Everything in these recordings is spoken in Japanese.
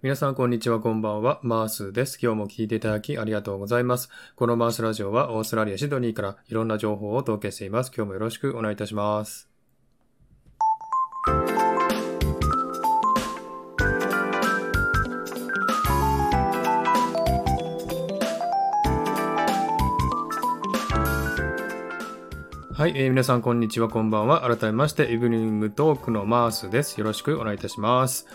皆さん、こんにちは、こんばんは。マースです。今日も聞いていただきありがとうございます。このマースラジオはオーストラリア・シドニーからいろんな情報をお届けしています。今日もよろしくお願いいたします。はい、えー、皆さんこんにちは、こんばんは。改めまして、イブニングトークのマースです。よろしくお願いいたします。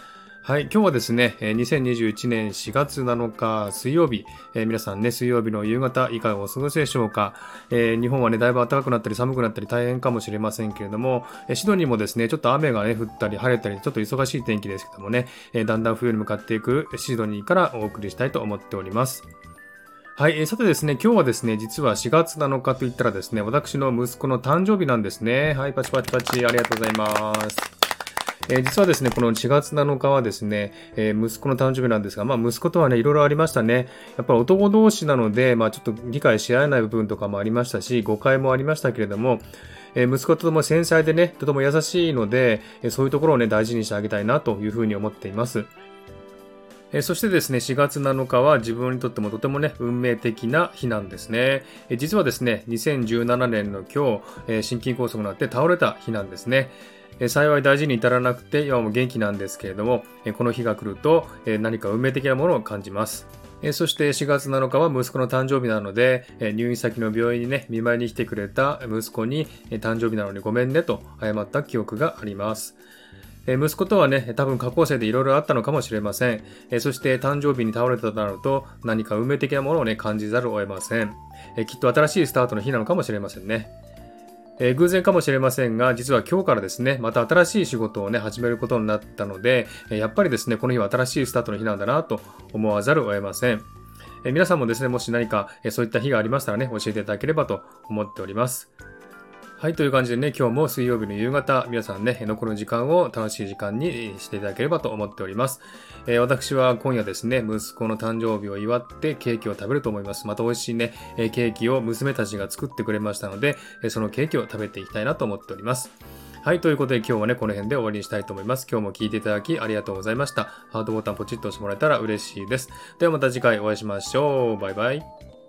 はい、今日はですね、2021年4月7日水曜日、えー、皆さんね、水曜日の夕方いかがお過ごしでしょうか、えー、日本はね、だいぶ暖かくなったり寒くなったり大変かもしれませんけれども、え、シドニーもですね、ちょっと雨がね、降ったり晴れたり、ちょっと忙しい天気ですけどもね、え、だんだん冬に向かっていくシドニーからお送りしたいと思っております。はい、えー、さてですね、今日はですね、実は4月7日と言ったらですね、私の息子の誕生日なんですね。はい、パチパチパチ、ありがとうございます。えー、実はですね、この4月7日はですね、えー、息子の誕生日なんですが、まあ息子とはね、いろいろありましたね。やっぱり男同士なので、まあちょっと理解し合えない部分とかもありましたし、誤解もありましたけれども、えー、息子とも繊細でね、とても優しいので、えそういうところをね、大事にしてあげたいなというふうに思っています。えそしてですね、4月7日は自分にとってもとてもね、運命的な日なんですね。え実はですね、2017年の今日、え心筋梗塞になって倒れた日なんですね。幸い大事に至らなくて今も元気なんですけれども、この日が来ると、何か運命的なものを感じます。そして4月7日は息子の誕生日なので、入院先の病院にね、見舞いに来てくれた息子に、誕生日なのにごめんねと謝った記憶があります。息子とはね、多分過去生でいろいろあったのかもしれません。そして誕生日に倒れたとなると、何か運命的なものをね、感じざるを得ません。きっと新しいスタートの日なのかもしれませんね。え、偶然かもしれませんが、実は今日からですね、また新しい仕事をね、始めることになったので、やっぱりですね、この日は新しいスタートの日なんだなと思わざるを得ません。え、皆さんもですね、もし何か、そういった日がありましたらね、教えていただければと思っております。はい、という感じでね、今日も水曜日の夕方、皆さんね、残る時間を楽しい時間にしていただければと思っております。えー、私は今夜ですね、息子の誕生日を祝ってケーキを食べると思います。また美味しいねえ、ケーキを娘たちが作ってくれましたので、えそのケーキを食べていきたいなと思っております。はい、ということで今日はね、この辺で終わりにしたいと思います。今日も聞いていただきありがとうございました。ハートボタンポチッと押してもらえたら嬉しいです。ではまた次回お会いしましょう。バイバイ。